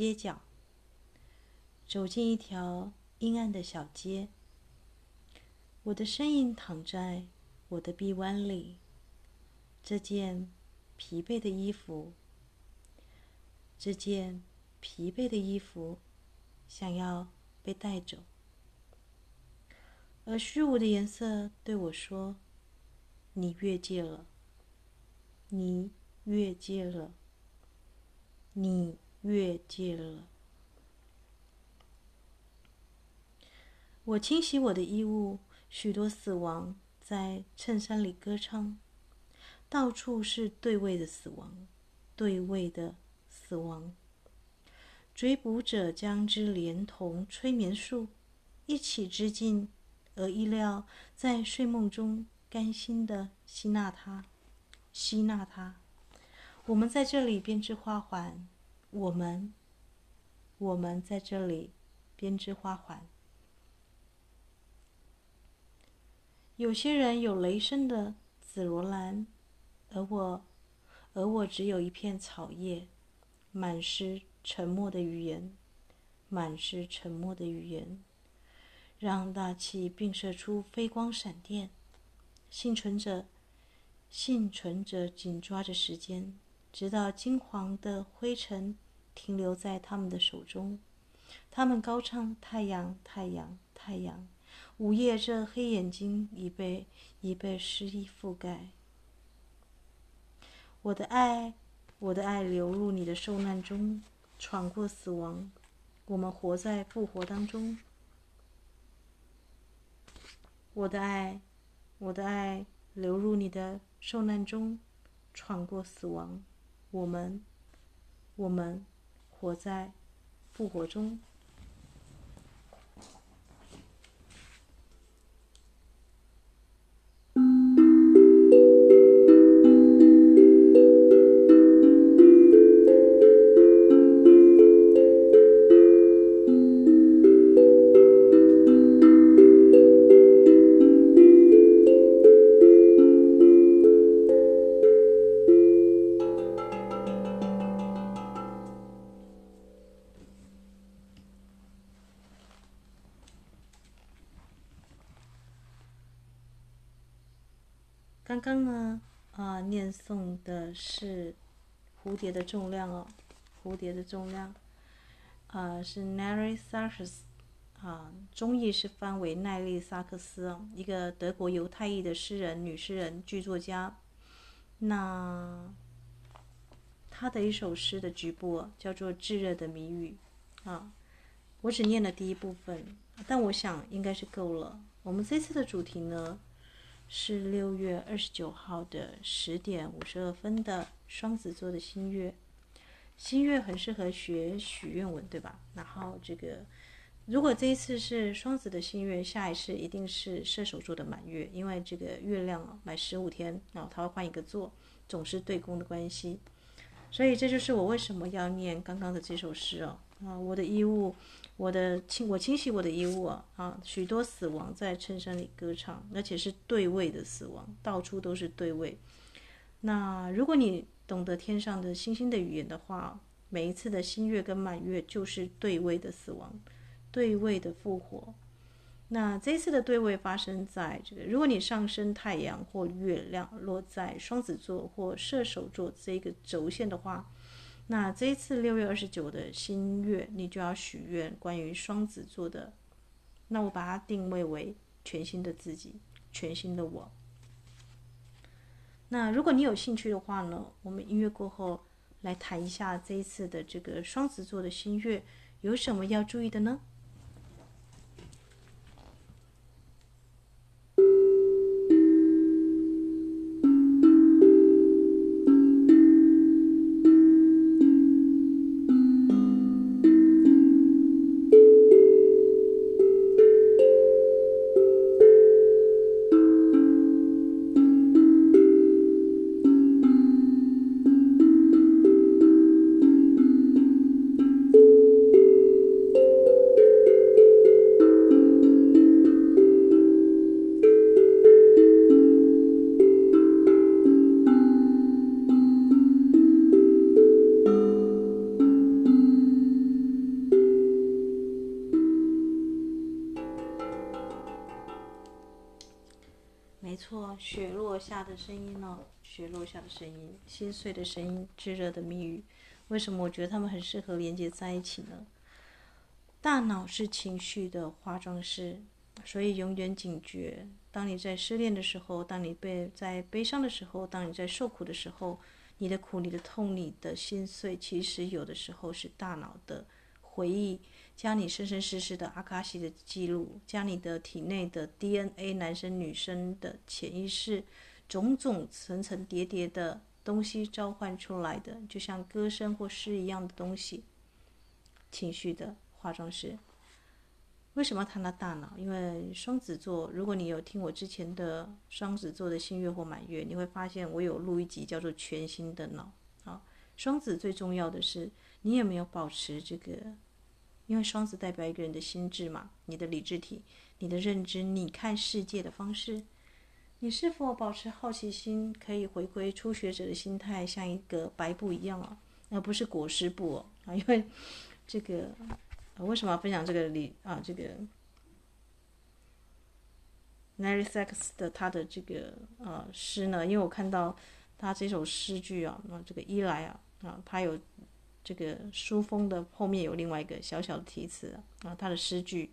街角，走进一条阴暗的小街。我的身影躺在我的臂弯里，这件疲惫的衣服，这件疲惫的衣服，想要被带走。而虚无的颜色对我说：“你越界了，你越界了，你越界了。”我清洗我的衣物。许多死亡在衬衫里歌唱，到处是对位的死亡，对位的死亡。追捕者将之连同催眠术一起织进，而意料在睡梦中甘心的吸纳它，吸纳它。我们在这里编织花环，我们，我们在这里编织花环。有些人有雷声的紫罗兰，而我，而我只有一片草叶，满是沉默的语言，满是沉默的语言，让大气并射出飞光闪电。幸存者，幸存者紧抓着时间，直到金黄的灰尘停留在他们的手中，他们高唱：太阳，太阳，太阳。午夜，这黑眼睛已被已被湿衣覆盖。我的爱，我的爱流入你的受难中，闯过死亡。我们活在复活当中。我的爱，我的爱流入你的受难中，闯过死亡。我们，我们活在复活中。是蝴蝶的重量哦，蝴蝶的重量，啊、是 Nelly Sachs，啊，中译是翻为奈利·萨克斯，一个德国犹太裔的诗人、女诗人、剧作家。那他的一首诗的局部叫做《炙热的谜语》啊，我只念了第一部分，但我想应该是够了。我们这次的主题呢？是六月二十九号的十点五十二分的双子座的新月，新月很适合学许愿文，对吧？然后这个，如果这一次是双子的新月，下一次一定是射手座的满月，因为这个月亮啊，满十五天啊，它会换一个座，总是对宫的关系。所以这就是我为什么要念刚刚的这首诗哦。啊，我的衣物，我的清，我清洗我的衣物啊！啊，许多死亡在衬衫里歌唱，而且是对位的死亡，到处都是对位。那如果你懂得天上的星星的语言的话，每一次的新月跟满月就是对位的死亡，对位的复活。那这一次的对位发生在这个，如果你上升太阳或月亮落在双子座或射手座这个轴线的话。那这一次六月二十九的新月，你就要许愿关于双子座的。那我把它定位为全新的自己，全新的我。那如果你有兴趣的话呢，我们音乐过后来谈一下这一次的这个双子座的新月有什么要注意的呢？声音，心碎的声音，炙热的蜜语。为什么我觉得他们很适合连接在一起呢？大脑是情绪的化妆师，所以永远警觉。当你在失恋的时候，当你被在悲伤的时候，当你在受苦的时候，你的苦、你的痛、你的心碎，其实有的时候是大脑的回忆。将你生生世世的阿卡西的记录，将你的体内的 DNA，男生女生的潜意识，种种层层叠叠的东西召唤出来的，就像歌声或诗一样的东西。情绪的化妆师。为什么谈到大脑？因为双子座，如果你有听我之前的双子座的新月或满月，你会发现我有录一集叫做《全新的脑》。啊，双子最重要的是，你有没有保持这个？因为双子代表一个人的心智嘛，你的理智体，你的认知，你看世界的方式，你是否保持好奇心，可以回归初学者的心态，像一个白布一样啊，而不是裹尸布哦啊，因为这个，为什么要分享这个理啊？这个 Mary Sachs 的他的这个呃诗呢？因为我看到他这首诗句啊，那这个伊莱啊啊，他有。这个书封的后面有另外一个小小的题词啊，他的诗句，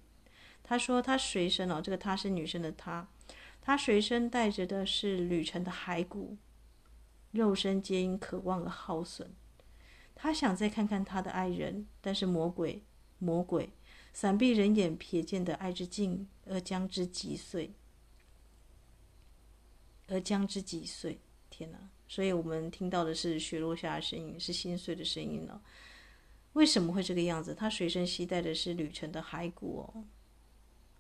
他说他随身哦，这个他是女生的他，他随身带着的是旅程的骸骨，肉身皆因渴望而耗损，他想再看看他的爱人，但是魔鬼魔鬼闪避人眼瞥见的爱之镜而将之击碎，而将之击碎，天哪！所以我们听到的是雪落下的声音，是心碎的声音了。为什么会这个样子？他随身携带的是旅程的骸骨哦。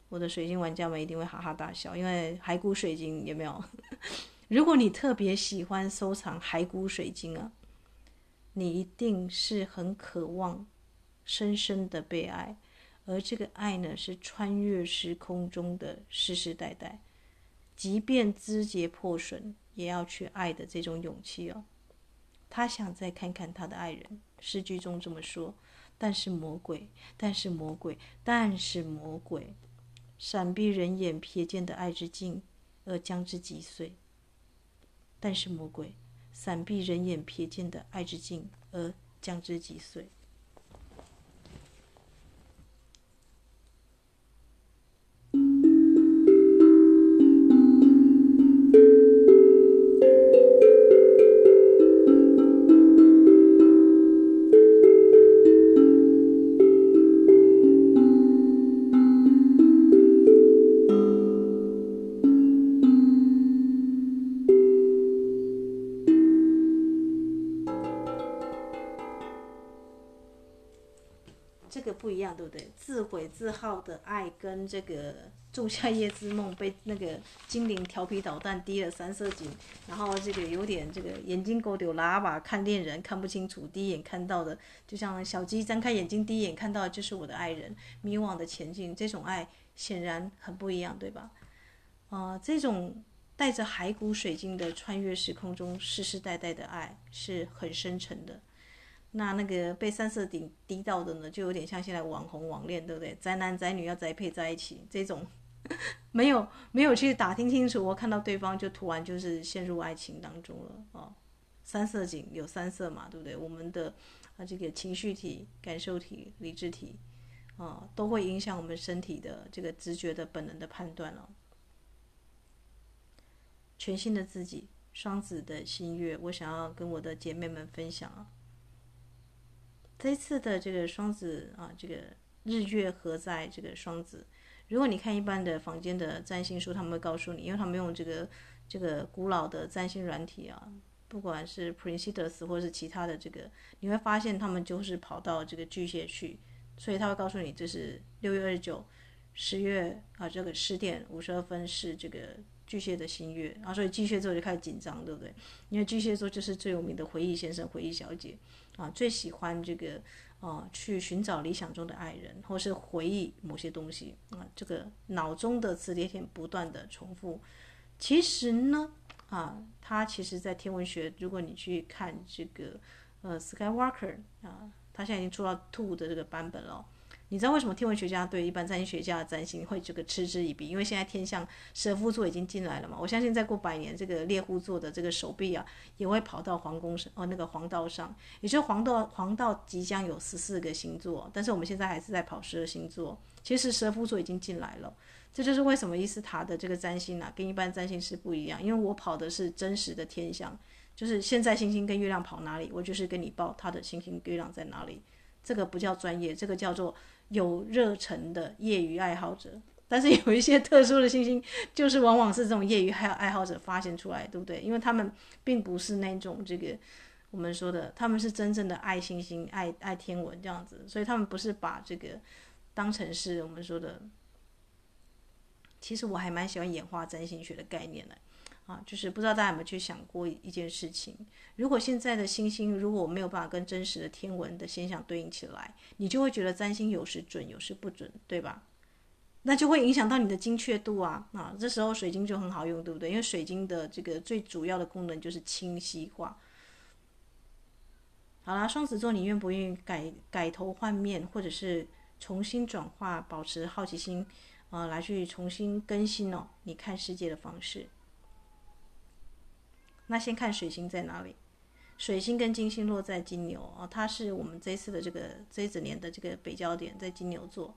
我的水晶玩家们一定会哈哈大笑，因为骸骨水晶有没有？如果你特别喜欢收藏骸骨水晶啊，你一定是很渴望深深的被爱，而这个爱呢，是穿越时空中的世世代代，即便肢节破损。也要去爱的这种勇气哦。他想再看看他的爱人，诗句中这么说。但是魔鬼，但是魔鬼，但是魔鬼，闪避人眼瞥见的爱之镜，而将之击碎。但是魔鬼，闪避人眼瞥见的爱之镜，而将之击碎。的爱跟这个仲夏夜之梦被那个精灵调皮捣蛋滴了三色堇，然后这个有点这个眼睛狗丢喇叭看恋人看不清楚，第一眼看到的就像小鸡张开眼睛第一眼看到的就是我的爱人，迷惘的前进，这种爱显然很不一样，对吧？啊、这种带着骸骨水晶的穿越时空中世世代代的爱是很深沉的。那那个被三色鼎滴到的呢，就有点像现在网红网恋，对不对？宅男宅女要宅配在一起，这种 没有没有去打听清楚，我看到对方就突然就是陷入爱情当中了哦。三色鼎有三色嘛，对不对？我们的啊这个情绪体、感受体、理智体啊，都会影响我们身体的这个直觉的本能的判断了。全新的自己，双子的新月，我想要跟我的姐妹们分享啊。这次的这个双子啊，这个日月合在这个双子。如果你看一般的房间的占星书，他们会告诉你，因为他们用这个这个古老的占星软体啊，不管是 Princeton 或是其他的这个，你会发现他们就是跑到这个巨蟹去，所以他会告诉你，这是六月二十九，十月啊，这个十点五十二分是这个巨蟹的新月，然后所以巨蟹座就开始紧张，对不对？因为巨蟹座就是最有名的回忆先生、回忆小姐。啊，最喜欢这个，啊，去寻找理想中的爱人，或是回忆某些东西啊，这个脑中的磁碟片不断的重复。其实呢，啊，他其实在天文学，如果你去看这个，呃，Skywalker 啊，他现在已经出到 Two 的这个版本了。你知道为什么天文学家对一般占星学家的占星会这个嗤之以鼻？因为现在天象蛇夫座已经进来了嘛。我相信再过百年，这个猎户座的这个手臂啊，也会跑到皇宫上哦，那个黄道上。也就是黄道，黄道即将有十四个星座，但是我们现在还是在跑十二星座。其实蛇夫座已经进来了，这就是为什么伊斯塔的这个占星啊，跟一般占星师不一样。因为我跑的是真实的天象，就是现在星星跟月亮跑哪里，我就是跟你报它的星星月亮在哪里。这个不叫专业，这个叫做。有热忱的业余爱好者，但是有一些特殊的星星，就是往往是这种业余爱爱好者发现出来，对不对？因为他们并不是那种这个我们说的，他们是真正的爱星星、爱爱天文这样子，所以他们不是把这个当成是我们说的。其实我还蛮喜欢演化占星学的概念的。啊，就是不知道大家有没有去想过一件事情：如果现在的星星如果没有办法跟真实的天文的现象对应起来，你就会觉得占星有时准，有时不准，对吧？那就会影响到你的精确度啊！啊，这时候水晶就很好用，对不对？因为水晶的这个最主要的功能就是清晰化。好啦，双子座，你愿不愿意改改头换面，或者是重新转化，保持好奇心，啊，来去重新更新哦，你看世界的方式。那先看水星在哪里，水星跟金星落在金牛啊，它是我们这次的这个这一整年的这个北交点在金牛座。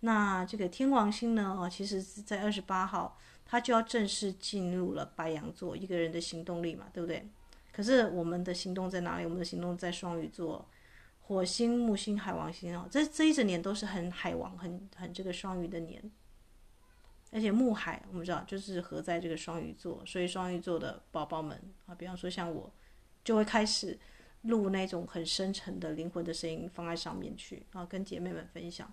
那这个天王星呢，啊，其实是在二十八号，它就要正式进入了白羊座，一个人的行动力嘛，对不对？可是我们的行动在哪里？我们的行动在双鱼座，火星、木星、海王星啊，这这一整年都是很海王、很很这个双鱼的年。而且木海，我们知道就是合在这个双鱼座，所以双鱼座的宝宝们啊，比方说像我，就会开始录那种很深沉的灵魂的声音放在上面去啊，跟姐妹们分享。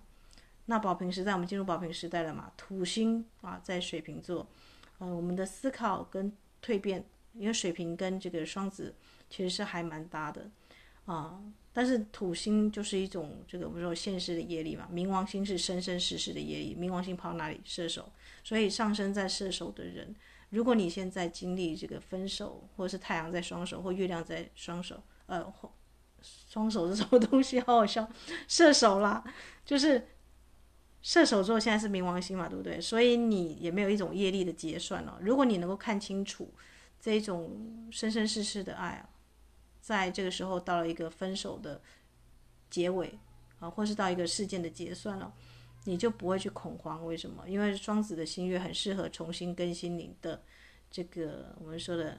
那宝瓶时代，我们进入宝瓶时代了嘛？土星啊，在水瓶座，呃，我们的思考跟蜕变，因为水瓶跟这个双子其实是还蛮搭的啊。但是土星就是一种这个我们说现实的业力嘛，冥王星是生生世世的业力，冥王星跑哪里？射手。所以上升在射手的人，如果你现在经历这个分手，或者是太阳在双手，或月亮在双手，呃，或双手是什么东西？好好笑，射手啦，就是射手座现在是冥王星嘛，对不对？所以你也没有一种业力的结算了。如果你能够看清楚这种生生世世的爱啊，在这个时候到了一个分手的结尾啊，或是到一个事件的结算了。你就不会去恐慌，为什么？因为双子的新月很适合重新更新你的这个我们说的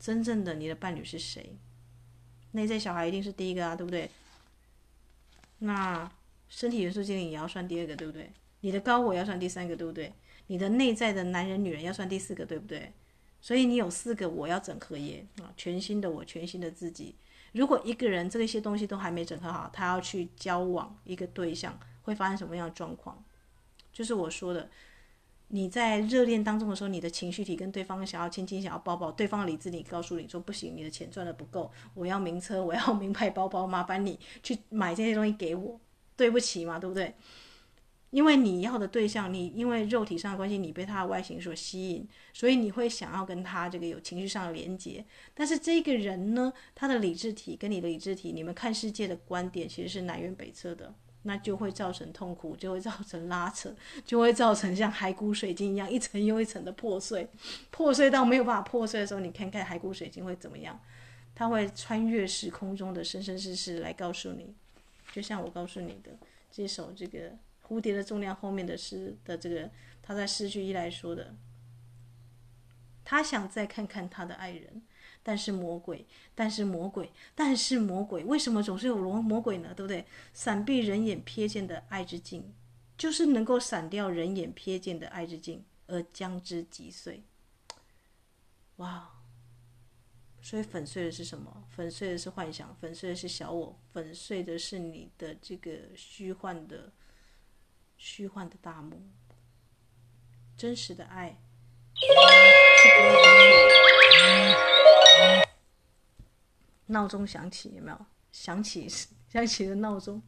真正的你的伴侣是谁？内在小孩一定是第一个啊，对不对？那身体元素精灵也要算第二个，对不对？你的高我要算第三个，对不对？你的内在的男人女人要算第四个，对不对？所以你有四个我要整合耶啊，全新的我，全新的自己。如果一个人这些东西都还没整合好，他要去交往一个对象。会发生什么样的状况？就是我说的，你在热恋当中的时候，你的情绪体跟对方想要亲亲，想要抱抱，对方的理智你告诉你说不行，你的钱赚的不够，我要名车，我要名牌包包，麻烦你去买这些东西给我，对不起嘛，对不对？因为你要的对象，你因为肉体上的关系，你被他的外形所吸引，所以你会想要跟他这个有情绪上的连接。但是这个人呢，他的理智体跟你的理智体，你们看世界的观点其实是南辕北辙的。那就会造成痛苦，就会造成拉扯，就会造成像骸骨水晶一样一层又一层的破碎，破碎到没有办法破碎的时候，你看看骸骨水晶会怎么样？它会穿越时空中的生生世世来告诉你，就像我告诉你的这首这个蝴蝶的重量后面的诗的这个，他在诗句一来说的，他想再看看他的爱人。但是魔鬼，但是魔鬼，但是魔鬼，为什么总是有魔魔鬼呢？对不对？闪避人眼瞥见的爱之镜，就是能够闪掉人眼瞥见的爱之镜，而将之击碎。哇！所以粉碎的是什么？粉碎的是幻想，粉碎的是小我，粉碎的是你的这个虚幻的、虚幻的大幕。真实的爱是不会闹钟响起，有没有？响起，响起的闹钟。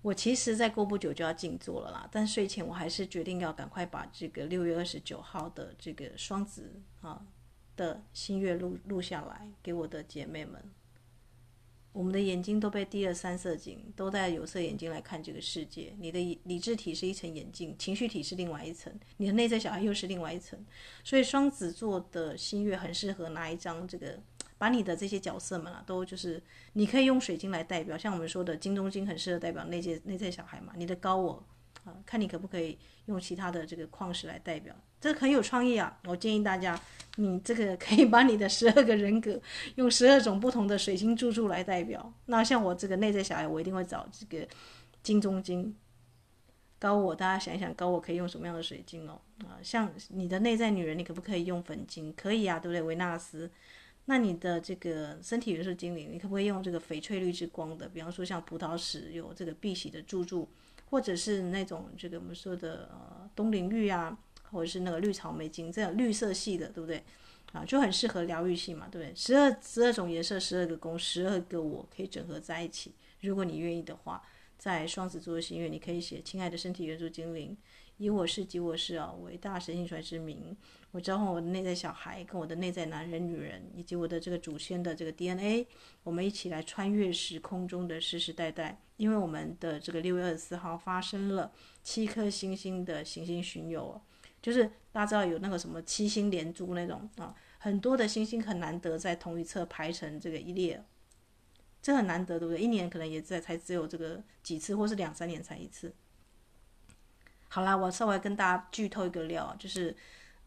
我其实再过不久就要静坐了啦，但睡前我还是决定要赶快把这个六月二十九号的这个双子啊的新月录录下来，给我的姐妹们。我们的眼睛都被滴了三色镜，都戴有色眼镜来看这个世界。你的理智体是一层眼镜，情绪体是另外一层，你的内在小孩又是另外一层。所以双子座的新月很适合拿一张这个，把你的这些角色们啊，都就是你可以用水晶来代表，像我们说的金钟晶很适合代表内在内在小孩嘛，你的高我。啊，看你可不可以用其他的这个矿石来代表，这很有创意啊！我建议大家，你这个可以把你的十二个人格用十二种不同的水晶柱柱来代表。那像我这个内在小孩，我一定会找这个金钟晶。高我，大家想一想，高我可以用什么样的水晶哦？啊，像你的内在女人，你可不可以用粉晶？可以啊，对不对？维纳斯。那你的这个身体元素精灵，你可不可以用这个翡翠绿之光的？比方说像葡萄石有这个碧玺的柱柱。或者是那种这个我们说的呃东陵玉啊，或者是那个绿草莓晶这样绿色系的，对不对？啊，就很适合疗愈系嘛，对不对？十二十二种颜色，十二个宫，十二个我可以整合在一起。如果你愿意的话，在双子座的心愿，你可以写：亲爱的身体元素精灵，以我是及我是啊，伟大神性传之名。我召唤我的内在小孩，跟我的内在男人、女人，以及我的这个祖先的这个 DNA，我们一起来穿越时空中的世世代代。因为我们的这个六月二十四号发生了七颗星星的行星巡游，就是大家知道有那个什么七星连珠那种啊，很多的星星很难得在同一侧排成这个一列，这很难得，对不对？一年可能也在才只有这个几次，或是两三年才一次。好啦，我稍微跟大家剧透一个料，就是。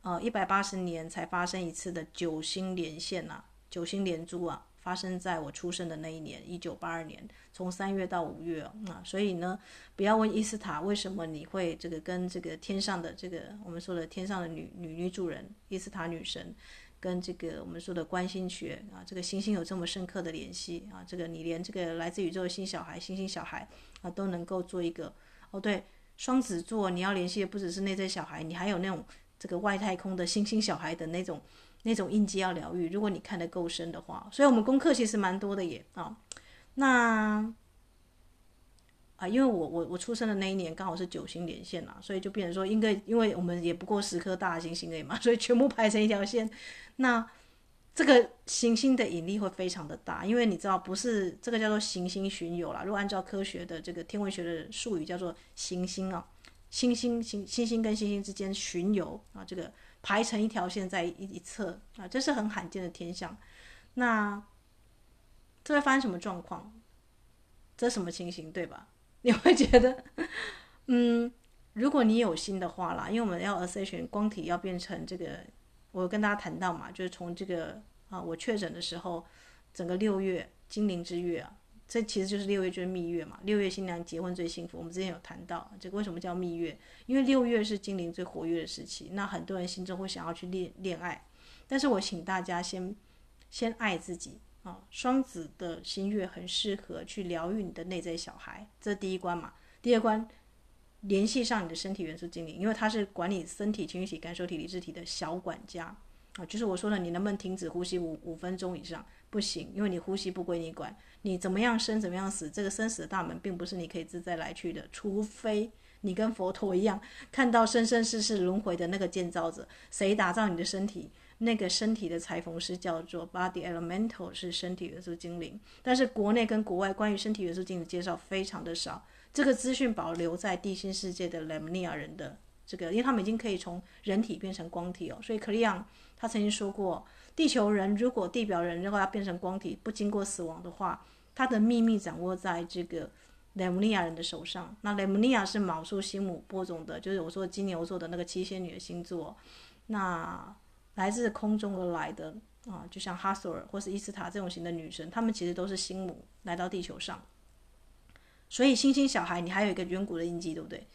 呃，一百八十年才发生一次的九星连线呐、啊，九星连珠啊，发生在我出生的那一年，一九八二年，从三月到五月啊，所以呢，不要问伊斯塔为什么你会这个跟这个天上的这个我们说的天上的女女女主人伊斯塔女神，跟这个我们说的观星学啊，这个星星有这么深刻的联系啊，这个你连这个来自宇宙的新小孩，星星小孩啊，都能够做一个哦，对，双子座你要联系的不只是内在小孩，你还有那种。这个外太空的星星小孩的那种那种印记要疗愈，如果你看得够深的话，所以我们功课其实蛮多的耶啊、那啊，因为我我我出生的那一年刚好是九星连线啦，所以就变成说，应该因为我们也不过十颗大行星而已嘛，所以全部排成一条线。那这个行星的引力会非常的大，因为你知道，不是这个叫做行星巡游啦。如果按照科学的这个天文学的术语，叫做行星啊。星星星星星跟星星之间巡游啊，这个排成一条线在一一侧啊，这是很罕见的天象。那这会发生什么状况？这什么情形，对吧？你会觉得，嗯，如果你有心的话啦，因为我们要 ascension 光体要变成这个，我跟大家谈到嘛，就是从这个啊，我确诊的时候，整个六月精灵之月啊。这其实就是六月，就是蜜月嘛。六月新娘结婚最幸福。我们之前有谈到这个为什么叫蜜月，因为六月是精灵最活跃的时期。那很多人心中会想要去恋恋爱，但是我请大家先先爱自己啊。双子的新月很适合去疗愈你的内在小孩，这第一关嘛。第二关，联系上你的身体元素精灵，因为他是管理身体、情绪体、感受体、理智体的小管家啊。就是我说的，你能不能停止呼吸五五分钟以上？不行，因为你呼吸不归你管。你怎么样生怎么样死，这个生死的大门并不是你可以自在来去的，除非你跟佛陀一样，看到生生世世轮回的那个建造者，谁打造你的身体，那个身体的裁缝师叫做 Body Elemental，是身体元素精灵。但是国内跟国外关于身体元素精灵介绍非常的少，这个资讯保留在地心世界的雷姆尼亚人的这个，因为他们已经可以从人体变成光体哦，所以克里昂他曾经说过，地球人如果地表人如果要变成光体，不经过死亡的话。他的秘密掌握在这个雷姆尼亚人的手上。那雷姆尼亚是卯宿星母播种的，就是我说金牛座的那个七仙女的星座。那来自空中而来的啊，就像哈索尔或是伊斯塔这种型的女神，她们其实都是星母来到地球上。所以星星小孩，你还有一个远古的印记，对不对？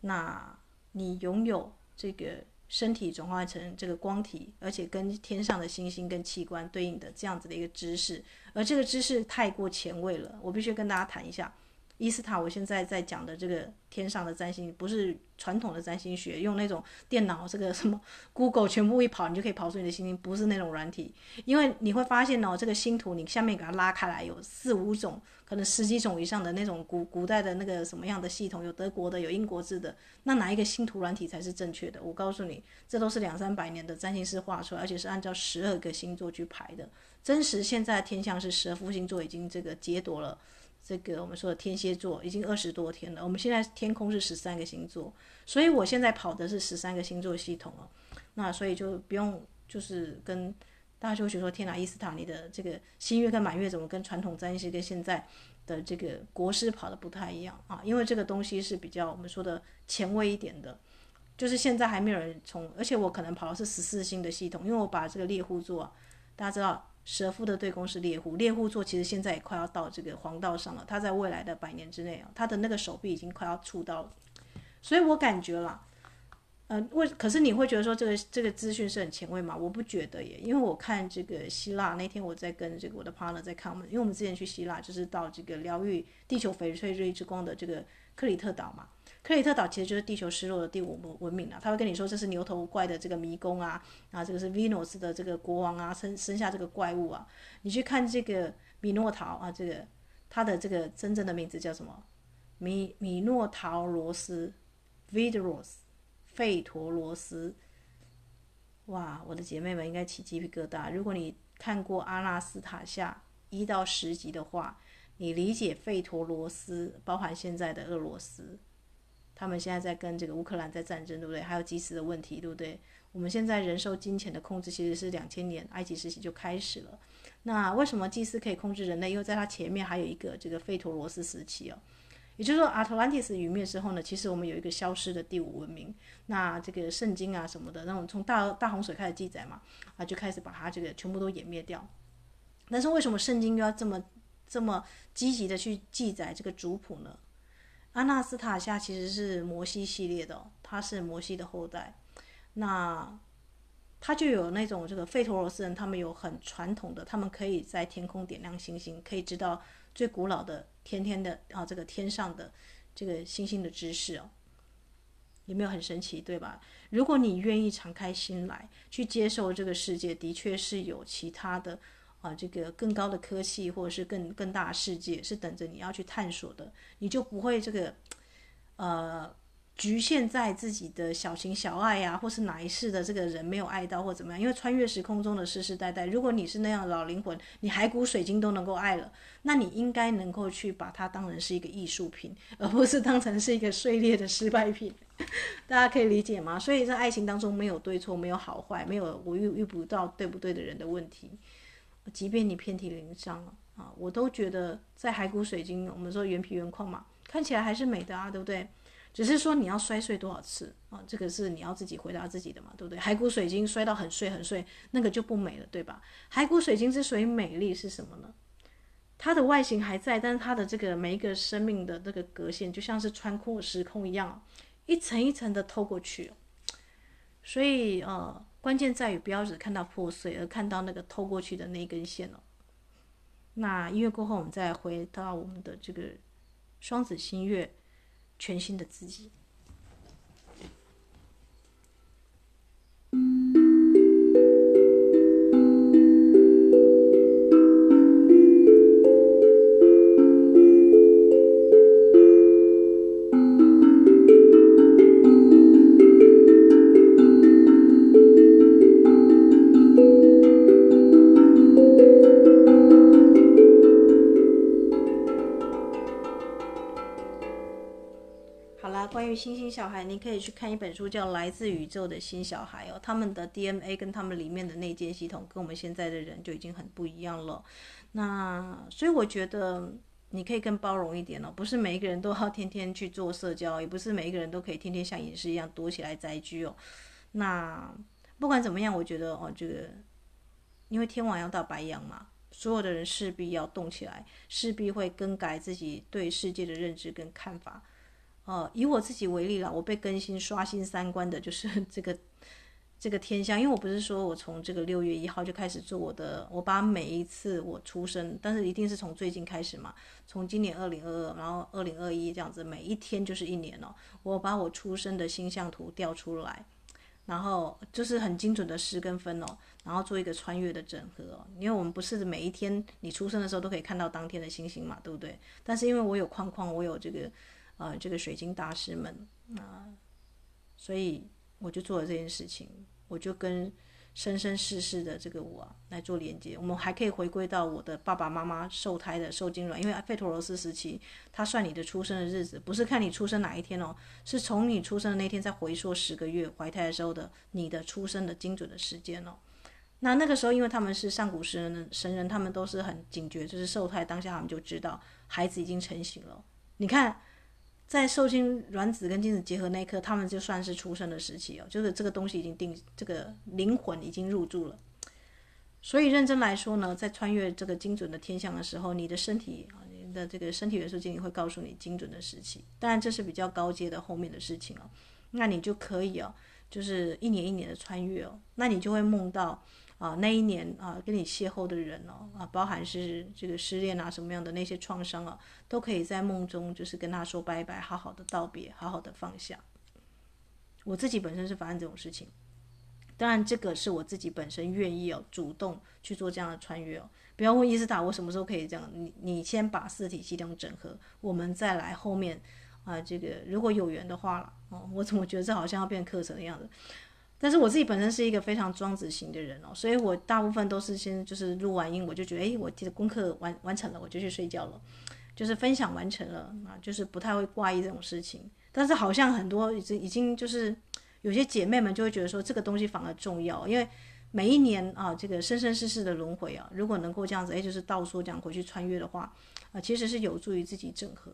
那你拥有这个。身体转化成这个光体，而且跟天上的星星跟器官对应的这样子的一个知识，而这个知识太过前卫了，我必须跟大家谈一下。伊斯塔，我现在在讲的这个天上的占星，不是传统的占星学，用那种电脑这个什么 Google 全部一跑，你就可以跑出你的星星，不是那种软体。因为你会发现哦，这个星图你下面给它拉开来，有四五种，可能十几种以上的那种古古代的那个什么样的系统，有德国的，有英国制的，那哪一个星图软体才是正确的？我告诉你，这都是两三百年的占星师画出来，而且是按照十二个星座去排的。真实现在天象是十二副星座已经这个劫夺了。这个我们说的天蝎座已经二十多天了，我们现在天空是十三个星座，所以我现在跑的是十三个星座系统哦。那所以就不用就是跟大家就会觉得说，天哪，伊斯塔你的这个新月跟满月怎么跟传统占星跟现在的这个国师跑的不太一样啊？因为这个东西是比较我们说的前卫一点的，就是现在还没有人从，而且我可能跑的是十四星的系统，因为我把这个猎户座，大家知道。蛇夫的对宫是猎户，猎户座其实现在也快要到这个黄道上了。他在未来的百年之内啊，他的那个手臂已经快要触到了。所以我感觉啦，呃，为可是你会觉得说这个这个资讯是很前卫吗？我不觉得耶，因为我看这个希腊那天我在跟这个我的 partner 在看我们，因为我们之前去希腊就是到这个疗愈地球翡翠日之光的这个克里特岛嘛。克里特岛其实就是地球失落的第五文明了，他会跟你说这是牛头怪的这个迷宫啊，啊，这个是 Venus 的这个国王啊，生生下这个怪物啊。你去看这个米诺陶啊，这个他的这个真正的名字叫什么？米米诺陶罗斯，Vidros，费陀罗斯。哇，我的姐妹们应该起鸡皮疙瘩。如果你看过阿纳斯塔夏一到十集的话，你理解费陀罗斯，包含现在的俄罗斯。他们现在在跟这个乌克兰在战争，对不对？还有祭司的问题，对不对？我们现在人受金钱的控制，其实是两千年埃及时期就开始了。那为什么祭司可以控制人类？因为在他前面还有一个这个费陀罗斯时期哦，也就是说，阿特兰蒂斯陨灭之后呢，其实我们有一个消失的第五文明。那这个圣经啊什么的，那种从大大洪水开始记载嘛，啊就开始把它这个全部都湮灭掉。但是为什么圣经又要这么这么积极的去记载这个族谱呢？阿纳斯塔夏其实是摩西系列的，他是摩西的后代，那他就有那种这个费陀罗斯人，他们有很传统的，他们可以在天空点亮星星，可以知道最古老的天天的啊这个天上的这个星星的知识哦，有没有很神奇，对吧？如果你愿意敞开心来去接受这个世界，的确是有其他的。啊，这个更高的科技或者是更更大的世界是等着你要去探索的，你就不会这个，呃，局限在自己的小情小爱呀、或是哪一世的这个人没有爱到或怎么样？因为穿越时空中的世世代代，如果你是那样老灵魂，你骸骨水晶都能够爱了，那你应该能够去把它当成是一个艺术品，而不是当成是一个碎裂的失败品。大家可以理解吗？所以在爱情当中没有对错，没有好坏，没有我遇遇不到对不对的人的问题。即便你遍体鳞伤了啊，我都觉得在海骨水晶，我们说原皮原矿嘛，看起来还是美的啊，对不对？只是说你要摔碎多少次啊，这个是你要自己回答自己的嘛，对不对？海骨水晶摔到很碎很碎，那个就不美了，对吧？海骨水晶之所以美丽是什么呢？它的外形还在，但是它的这个每一个生命的这个隔线，就像是穿过时空一样，一层一层的透过去，所以呃。关键在于不要只看到破碎，而看到那个透过去的那根线哦。那音乐过后，我们再回到我们的这个双子星月，全新的自己。星星小孩，你可以去看一本书，叫《来自宇宙的新小孩》哦。他们的 DNA 跟他们里面的内建系统，跟我们现在的人就已经很不一样了。那所以我觉得你可以更包容一点哦，不是每一个人都要天天去做社交，也不是每一个人都可以天天像隐士一样躲起来宅居哦。那不管怎么样，我觉得哦，这个因为天王要到白羊嘛，所有的人势必要动起来，势必会更改自己对世界的认知跟看法。呃，以我自己为例啦，我被更新刷新三观的就是 这个这个天象，因为我不是说我从这个六月一号就开始做我的，我把每一次我出生，但是一定是从最近开始嘛，从今年二零二二，然后二零二一这样子，每一天就是一年哦。我把我出生的星象图调出来，然后就是很精准的时跟分哦，然后做一个穿越的整合。因为我们不是每一天你出生的时候都可以看到当天的星星嘛，对不对？但是因为我有框框，我有这个呃这个水晶大师们啊、所以我就做了这件事情。我就跟生生世世的这个我来做连接，我们还可以回归到我的爸爸妈妈受胎的受精卵，因为费陀罗斯时期，他算你的出生的日子，不是看你出生哪一天哦，是从你出生的那天再回溯十个月怀胎的时候的你的出生的精准的时间哦。那那个时候，因为他们是上古时人，神人他们都是很警觉，就是受胎当下他们就知道孩子已经成型了。你看。在受精卵子跟精子结合那一刻，他们就算是出生的时期哦，就是这个东西已经定，这个灵魂已经入住了。所以认真来说呢，在穿越这个精准的天象的时候，你的身体啊，你的这个身体元素精灵会告诉你精准的时期。当然这是比较高阶的后面的事情哦，那你就可以哦，就是一年一年的穿越哦，那你就会梦到。啊，那一年啊，跟你邂逅的人哦，啊，包含是这个失恋啊，什么样的那些创伤啊，都可以在梦中就是跟他说拜拜，好好的道别，好好的放下。我自己本身是发生这种事情，当然这个是我自己本身愿意哦，主动去做这样的穿越哦。不要问伊斯塔，我什么时候可以这样？你你先把四体系统整合，我们再来后面啊，这个如果有缘的话了哦，我怎么觉得这好像要变课程的样子？但是我自己本身是一个非常庄子型的人哦，所以我大部分都是先就是录完音，我就觉得，诶，我记得功课完完成了，我就去睡觉了，就是分享完成了啊，就是不太会挂意这种事情。但是好像很多已经已经就是有些姐妹们就会觉得说这个东西反而重要，因为每一年啊，这个生生世世的轮回啊，如果能够这样子，诶，就是倒说这样回去穿越的话，啊，其实是有助于自己整合。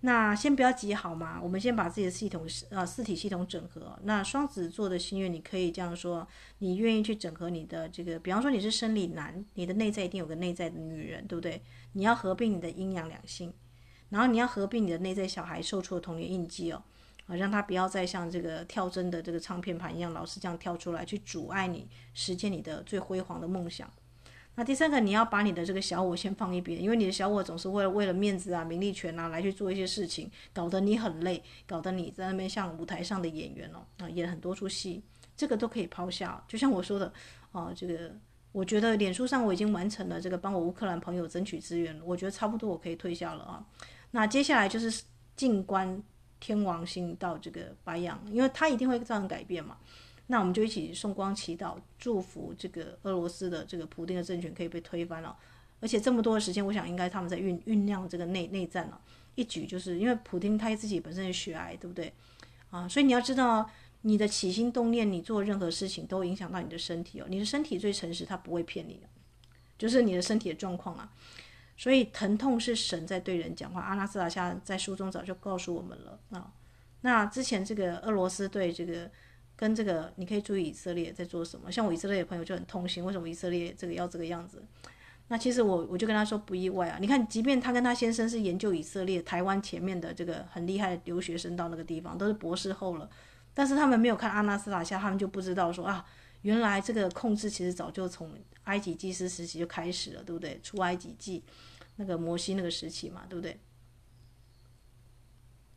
那先不要急好吗？我们先把自己的系统呃四体系统整合。那双子座的心愿，你可以这样说：你愿意去整合你的这个，比方说你是生理男，你的内在一定有个内在的女人，对不对？你要合并你的阴阳两性，然后你要合并你的内在小孩受出的童年印记哦，啊，让他不要再像这个跳针的这个唱片盘一样，老是这样跳出来去阻碍你实现你的最辉煌的梦想。那第三个，你要把你的这个小我先放一边，因为你的小我总是为了为了面子啊、名利权啊来去做一些事情，搞得你很累，搞得你在那边像舞台上的演员哦，啊，演很多出戏，这个都可以抛下。就像我说的，啊，这个我觉得脸书上我已经完成了这个帮我乌克兰朋友争取资源，我觉得差不多我可以退下了啊。那接下来就是静观天王星到这个白羊，因为它一定会造成改变嘛。那我们就一起送光祈祷，祝福这个俄罗斯的这个普丁的政权可以被推翻了。而且这么多的时间，我想应该他们在酝酝酿这个内内战了。一举就是因为普丁他自己本身是血癌，对不对？啊，所以你要知道，你的起心动念，你做任何事情都影响到你的身体哦。你的身体最诚实，他不会骗你的，就是你的身体的状况啊。所以疼痛是神在对人讲话。阿纳斯塔夏在书中早就告诉我们了啊。那之前这个俄罗斯对这个。跟这个，你可以注意以色列在做什么。像我以色列的朋友就很痛心，为什么以色列这个要这个样子？那其实我我就跟他说不意外啊。你看，即便他跟他先生是研究以色列台湾前面的这个很厉害的留学生到那个地方，都是博士后了，但是他们没有看阿纳斯塔夏，他们就不知道说啊，原来这个控制其实早就从埃及祭司时期就开始了，对不对？出埃及记那个摩西那个时期嘛，对不对？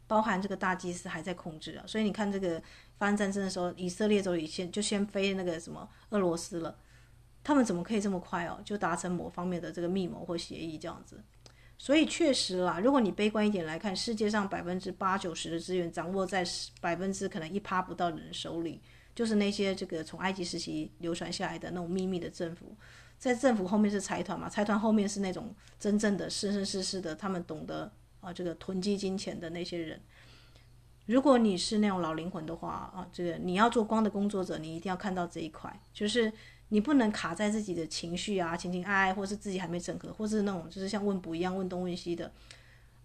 包含这个大祭司还在控制啊，所以你看这个发生战争的时候，以色列就已先就先飞那个什么俄罗斯了，他们怎么可以这么快哦，就达成某方面的这个密谋或协议这样子？所以确实啦，如果你悲观一点来看，世界上百分之八九十的资源掌握在百分之可能一趴不到的人手里，就是那些这个从埃及时期流传下来的那种秘密的政府，在政府后面是财团嘛，财团后面是那种真正的生生世世的，他们懂得。啊，这个囤积金钱的那些人，如果你是那种老灵魂的话，啊，这个你要做光的工作者，你一定要看到这一块，就是你不能卡在自己的情绪啊、情情爱爱，或是自己还没整合，或是那种就是像问卜一样问东问西的。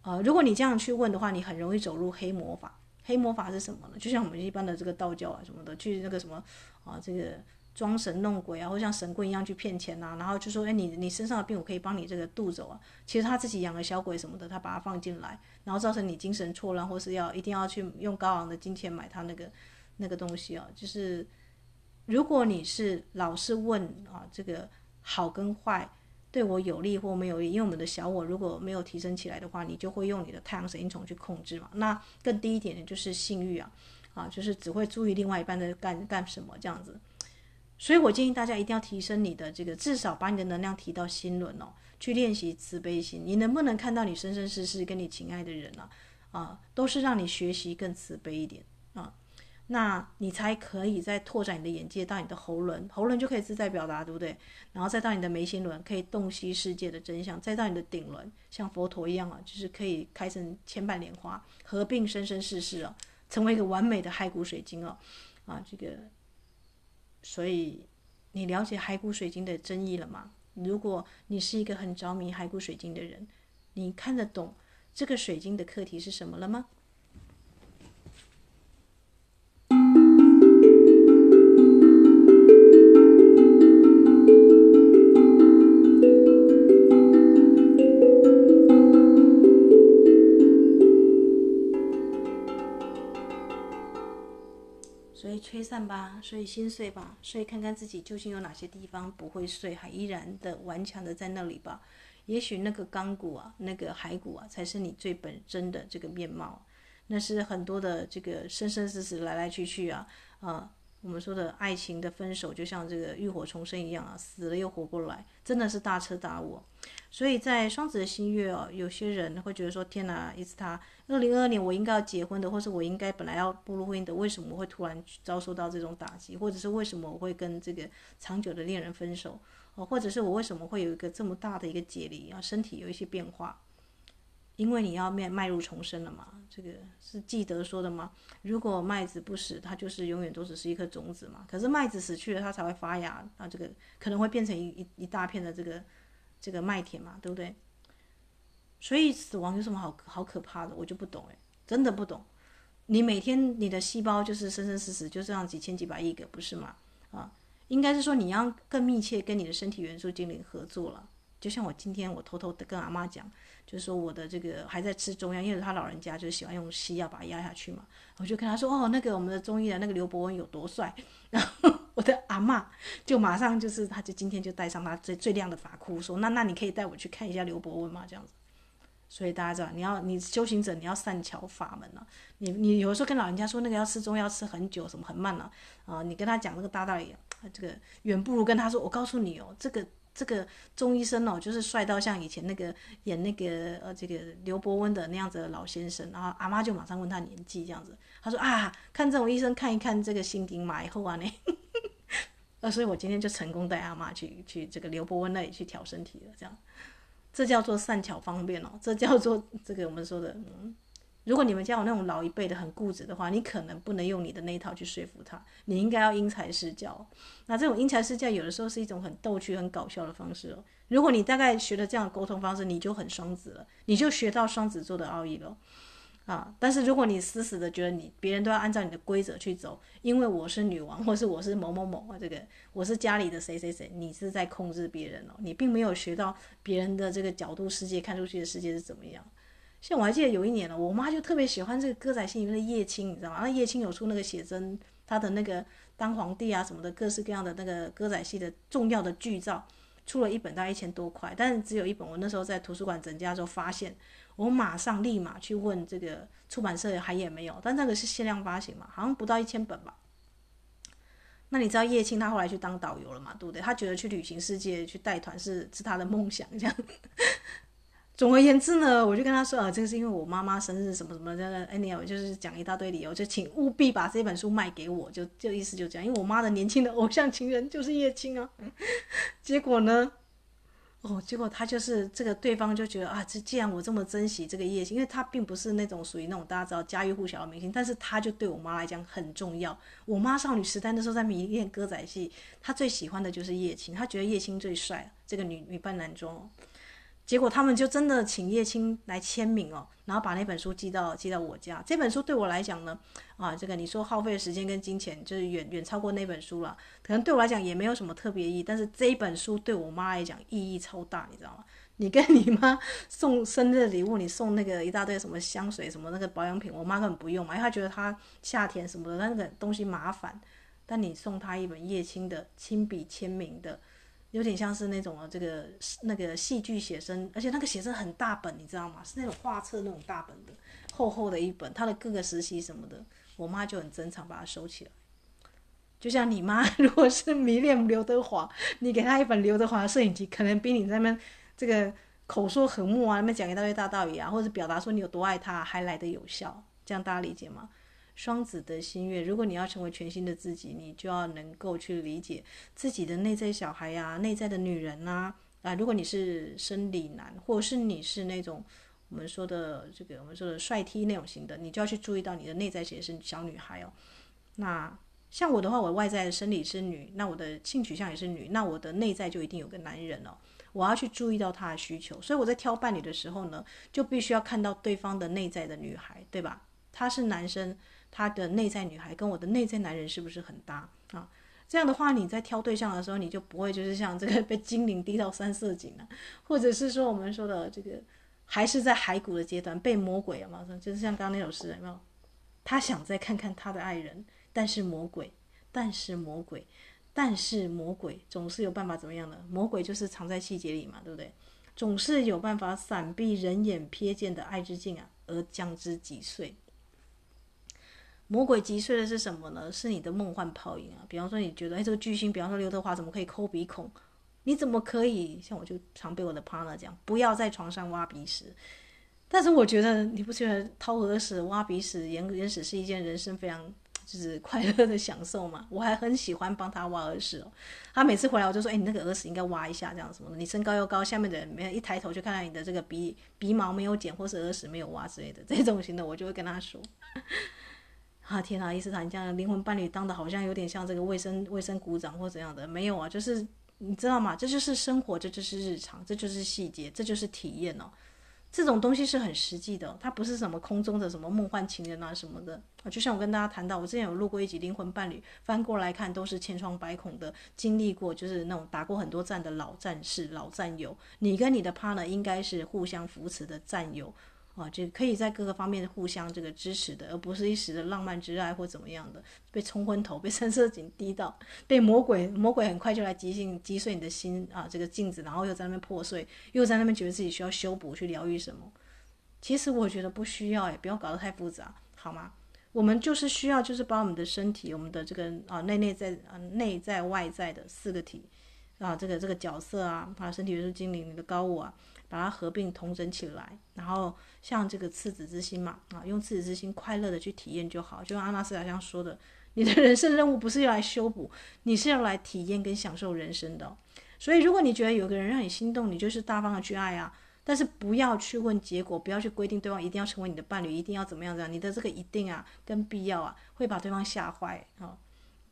呃，如果你这样去问的话，你很容易走入黑魔法。黑魔法是什么呢？就像我们一般的这个道教啊什么的，去那个什么啊，这个。装神弄鬼啊，或像神棍一样去骗钱呐、啊，然后就说，哎，你你身上的病我可以帮你这个渡走啊。其实他自己养了小鬼什么的，他把它放进来，然后造成你精神错乱，或是要一定要去用高昂的金钱买他那个那个东西啊。就是如果你是老是问啊，这个好跟坏对我有利或没有利，因为我们的小我如果没有提升起来的话，你就会用你的太阳神经丛去控制嘛。那更低一点的就是性欲啊，啊，就是只会注意另外一半在干干什么这样子。所以我建议大家一定要提升你的这个，至少把你的能量提到心轮哦，去练习慈悲心。你能不能看到你生生世世跟你亲爱的人啊，啊，都是让你学习更慈悲一点啊，那你才可以再拓展你的眼界到你的喉轮，喉轮就可以自在表达，对不对？然后再到你的眉心轮，可以洞悉世界的真相；再到你的顶轮，像佛陀一样啊，就是可以开成千瓣莲花，合并生生世世啊，成为一个完美的骸骨水晶哦，啊，这个。所以，你了解海骨水晶的真意了吗？如果你是一个很着迷海骨水晶的人，你看得懂这个水晶的课题是什么了吗？吹散吧，所以心碎吧，所以看看自己究竟有哪些地方不会碎，还依然的顽强的在那里吧。也许那个钢骨啊，那个骸骨啊，才是你最本真的这个面貌。那是很多的这个生生死死来来去去啊，啊、我们说的爱情的分手，就像这个浴火重生一样啊，死了又活过来，真的是大彻大悟。所以在双子的新月哦，有些人会觉得说：天哪，一次他二零二二年我应该要结婚的，或是我应该本来要步入婚姻的，为什么会突然遭受到这种打击？或者是为什么我会跟这个长久的恋人分手？哦，或者是我为什么会有一个这么大的一个解离啊？身体有一些变化。因为你要面迈入重生了嘛，这个是记得说的吗？如果麦子不死，它就是永远都只是一颗种子嘛。可是麦子死去了，它才会发芽，啊，这个可能会变成一一一大片的这个这个麦田嘛，对不对？所以死亡有什么好好可怕的？我就不懂诶，真的不懂。你每天你的细胞就是生生死死就这样几千几百亿个，不是吗？啊，应该是说你要更密切跟你的身体元素精灵合作了。就像我今天我偷偷的跟阿妈讲。就是说我的这个还在吃中药，因为他老人家就喜欢用西药把它压下去嘛。我就跟他说：“哦，那个我们的中医的那个刘伯温有多帅。”然后我的阿嬷就马上就是，他就今天就带上他最最亮的发箍，说：“那那你可以带我去看一下刘伯温嘛？”这样子。所以大家知道，你要你修行者，你要善巧法门啊。你你有时候跟老人家说那个要吃中药吃很久，什么很慢了啊，啊，你跟他讲那个大道理，这个远不如跟他说：“我告诉你哦，这个。”这个中医生哦，就是帅到像以前那个演那个呃这个刘伯温的那样子的老先生，然后阿妈就马上问他年纪这样子，他说啊，看这种医生看一看这个心经嘛以后啊呢，呃，所以我今天就成功带阿妈去去这个刘伯温那里去调身体了，这样，这叫做善巧方便哦，这叫做这个我们说的嗯。如果你们家有那种老一辈的很固执的话，你可能不能用你的那一套去说服他，你应该要因材施教。那这种因材施教有的时候是一种很逗趣、很搞笑的方式哦。如果你大概学了这样沟通方式，你就很双子了，你就学到双子座的奥义了啊。但是如果你死死的觉得你别人都要按照你的规则去走，因为我是女王，或是我是某某某啊，这个我是家里的谁谁谁，你是在控制别人哦，你并没有学到别人的这个角度世界看出去的世界是怎么样。像我还记得有一年呢，我妈就特别喜欢这个歌仔戏里面的叶青，你知道吗？那叶青有出那个写真，他的那个当皇帝啊什么的，各式各样的那个歌仔戏的重要的剧照，出了一本大概一千多块，但是只有一本。我那时候在图书馆整家的时候发现，我马上立马去问这个出版社还也没有，但那个是限量发行嘛，好像不到一千本吧。那你知道叶青他后来去当导游了嘛？对不对？他觉得去旅行世界去带团是是他的梦想，这样。总而言之呢，我就跟他说啊，这个是因为我妈妈生日什么什么的，anyway 就是讲一大堆理由，就请务必把这本书卖给我，就就意思就这样，因为我妈的年轻的偶像情人就是叶青啊。结果呢，哦，结果他就是这个对方就觉得啊，这既然我这么珍惜这个叶青，因为他并不是那种属于那种大家知道家喻户晓的明星，但是他就对我妈来讲很重要。我妈少女时代那时候在迷恋歌仔戏，她最喜欢的就是叶青，她觉得叶青最帅，这个女女扮男装。结果他们就真的请叶青来签名哦，然后把那本书寄到寄到我家。这本书对我来讲呢，啊，这个你说耗费的时间跟金钱就是远远超过那本书了。可能对我来讲也没有什么特别意义，但是这一本书对我妈来讲意义超大，你知道吗？你跟你妈送生日礼物，你送那个一大堆什么香水什么那个保养品，我妈根本不用嘛，因为她觉得她夏天什么的那个东西麻烦。但你送她一本叶青的亲笔签名的，有点像是那种这个那个戏剧写生，而且那个写生很大本，你知道吗？是那种画册那种大本的，厚厚的一本，他的各个实习什么的，我妈就很珍藏，把它收起来。就像你妈，如果是迷恋刘德华，你给她一本刘德华的摄影集，可能比你在那边这个口说横木啊，那边讲一大堆大道理啊，或者表达说你有多爱他，还来得有效。这样大家理解吗？双子的心愿，如果你要成为全新的自己，你就要能够去理解自己的内在小孩呀、内在的女人呐啊，啊。如果你是生理男，或者是你是那种我们说的这个我们说的帅 T 那种型的，你就要去注意到你的内在其实是小女孩哦。那。像我的话，我外在的生理是女，那我的性取向也是女，那我的内在就一定有个男人哦。我要去注意到他的需求，所以我在挑伴侣的时候呢，就必须要看到对方的内在的女孩，对吧？他是男生，他的内在女孩跟我的内在男人是不是很搭啊？这样的话，你在挑对象的时候，你就不会就是像这个被精灵滴到三色井了，或者是说我们说的这个还是在骸骨的阶段被魔鬼了嘛？就是像刚刚那首诗有没有？他想再看看他的爱人。但是魔鬼，但是魔鬼，但是魔鬼总是有办法怎么样的？魔鬼就是藏在细节里嘛，对不对？总是有办法闪避人眼瞥见的爱之镜啊，而将之击碎。魔鬼击碎的是什么呢？是你的梦幻泡影啊！比方说，你觉得哎，这个巨星，比方说刘德华，怎么可以抠鼻孔？你怎么可以？像我就常被我的 partner 讲，不要在床上挖鼻屎。但是我觉得，你不觉得掏耳屎、挖鼻屎、眼眼屎是一件人生非常。就是快乐的享受嘛，我还很喜欢帮他挖耳屎哦。他每次回来我就说：“哎，你那个耳屎应该挖一下，这样什么的。你身高又高，下面的人没有一抬头就看到你的这个鼻鼻毛没有剪，或是耳屎没有挖之类的这种型的，我就会跟他说。”啊天哪，伊斯坦这样灵魂伴侣当的好像有点像这个卫生卫生股长或怎样的，没有啊，就是你知道吗？这就是生活，这就是日常，这就是细节，这就是体验哦。这种东西是很实际的，它不是什么空中的什么梦幻情人啊什么的啊。就像我跟大家谈到，我之前有录过一集灵魂伴侣，翻过来看都是千疮百孔的，经历过就是那种打过很多战的老战士、老战友。你跟你的 partner 应该是互相扶持的战友。啊，就可以在各个方面互相这个支持的，而不是一时的浪漫之爱或怎么样的，被冲昏头，被三色堇滴到，被魔鬼魔鬼很快就来击碎击碎你的心啊，这个镜子，然后又在那边破碎，又在那边觉得自己需要修补去疗愈什么。其实我觉得不需要，也不要搞得太复杂，好吗？我们就是需要，就是把我们的身体，我们的这个啊内内在啊内在外在的四个体啊，这个这个角色啊，啊身体就是精灵，你的高我啊。把它合并统整起来，然后像这个赤子之心嘛，啊，用赤子之心快乐的去体验就好。就像阿纳斯塔香说的，你的人生任务不是要来修补，你是要来体验跟享受人生的。所以，如果你觉得有个人让你心动，你就是大方的去爱啊，但是不要去问结果，不要去规定对方一定要成为你的伴侣，一定要怎么样这样。你的这个一定啊，跟必要啊，会把对方吓坏啊。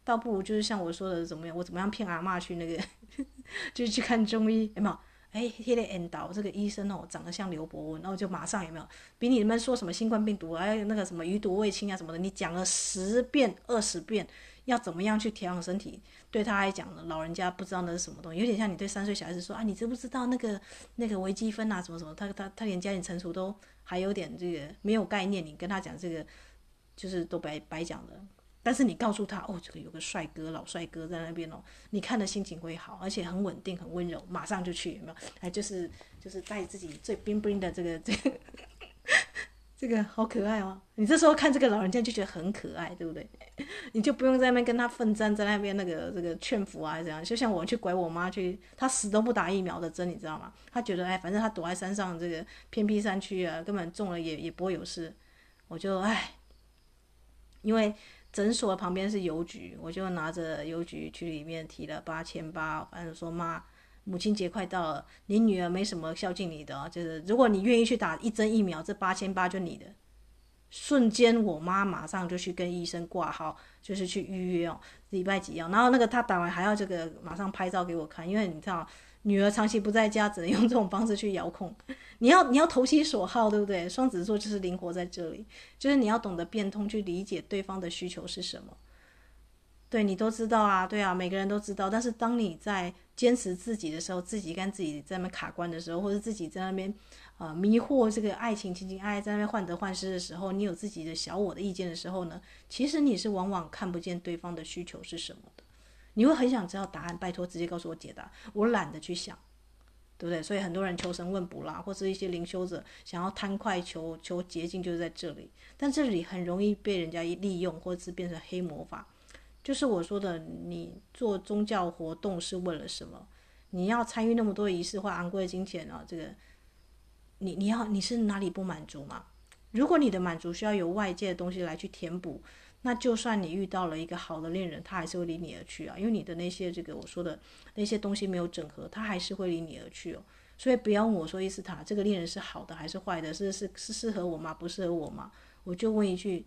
倒不如就是像我说的怎么样，我怎么样骗阿嬷去那个，就是去看中医，有没有？哎，现在引导这个医生哦，长得像刘伯温，然后就马上有没有？比你们说什么新冠病毒，哎，那个什么余毒未清啊什么的，你讲了十遍二十遍，要怎么样去调养身体？对他来讲呢，老人家不知道那是什么东西，有点像你对三岁小孩子说啊，你知不知道那个那个微积分啊，什么什么？他他他连加减乘除都还有点这个没有概念，你跟他讲这个，就是都白白讲的。但是你告诉他哦，这个有个帅哥，老帅哥在那边哦，你看的心情会好，而且很稳定，很温柔，马上就去，有没有？哎，就是就是带自己最冰冰的这个 这个这个好可爱哦！你这时候看这个老人家就觉得很可爱，对不对？你就不用在那边跟他奋战，在那边那个这个劝服啊，这样。就像我去拐我妈去，她死都不打疫苗的针，你知道吗？她觉得哎，反正她躲在山上这个偏僻山区啊，根本中了也也不会有事。我就哎，因为。诊所旁边是邮局，我就拿着邮局去里面提了八千八，反正说妈，母亲节快到了，你女儿没什么孝敬你的，就是如果你愿意去打一针疫苗，这八千八就你的。瞬间，我妈马上就去跟医生挂号，就是去预约哦，礼拜几要，然后那个她打完还要这个马上拍照给我看，因为你知道。女儿长期不在家，只能用这种方式去遥控。你要你要投其所好，对不对？双子座就是灵活在这里，就是你要懂得变通，去理解对方的需求是什么。对你都知道啊，对啊，每个人都知道。但是当你在坚持自己的时候，自己跟自己在那边卡关的时候，或者自己在那边呃迷惑这个爱情情情爱爱在那边患得患失的时候，你有自己的小我的意见的时候呢，其实你是往往看不见对方的需求是什么的。你会很想知道答案，拜托直接告诉我解答，我懒得去想，对不对？所以很多人求神问卜啦，或是一些灵修者想要贪快求求捷径，就是在这里。但这里很容易被人家利用，或者是变成黑魔法。就是我说的，你做宗教活动是为了什么？你要参与那么多仪式化、昂贵的金钱啊，这个，你你要你是哪里不满足吗？如果你的满足需要由外界的东西来去填补，那就算你遇到了一个好的恋人，他还是会离你而去啊，因为你的那些这个我说的那些东西没有整合，他还是会离你而去哦。所以不要问我说伊斯塔这个恋人是好的还是坏的，是是是适合我吗？不适合我吗？我就问一句。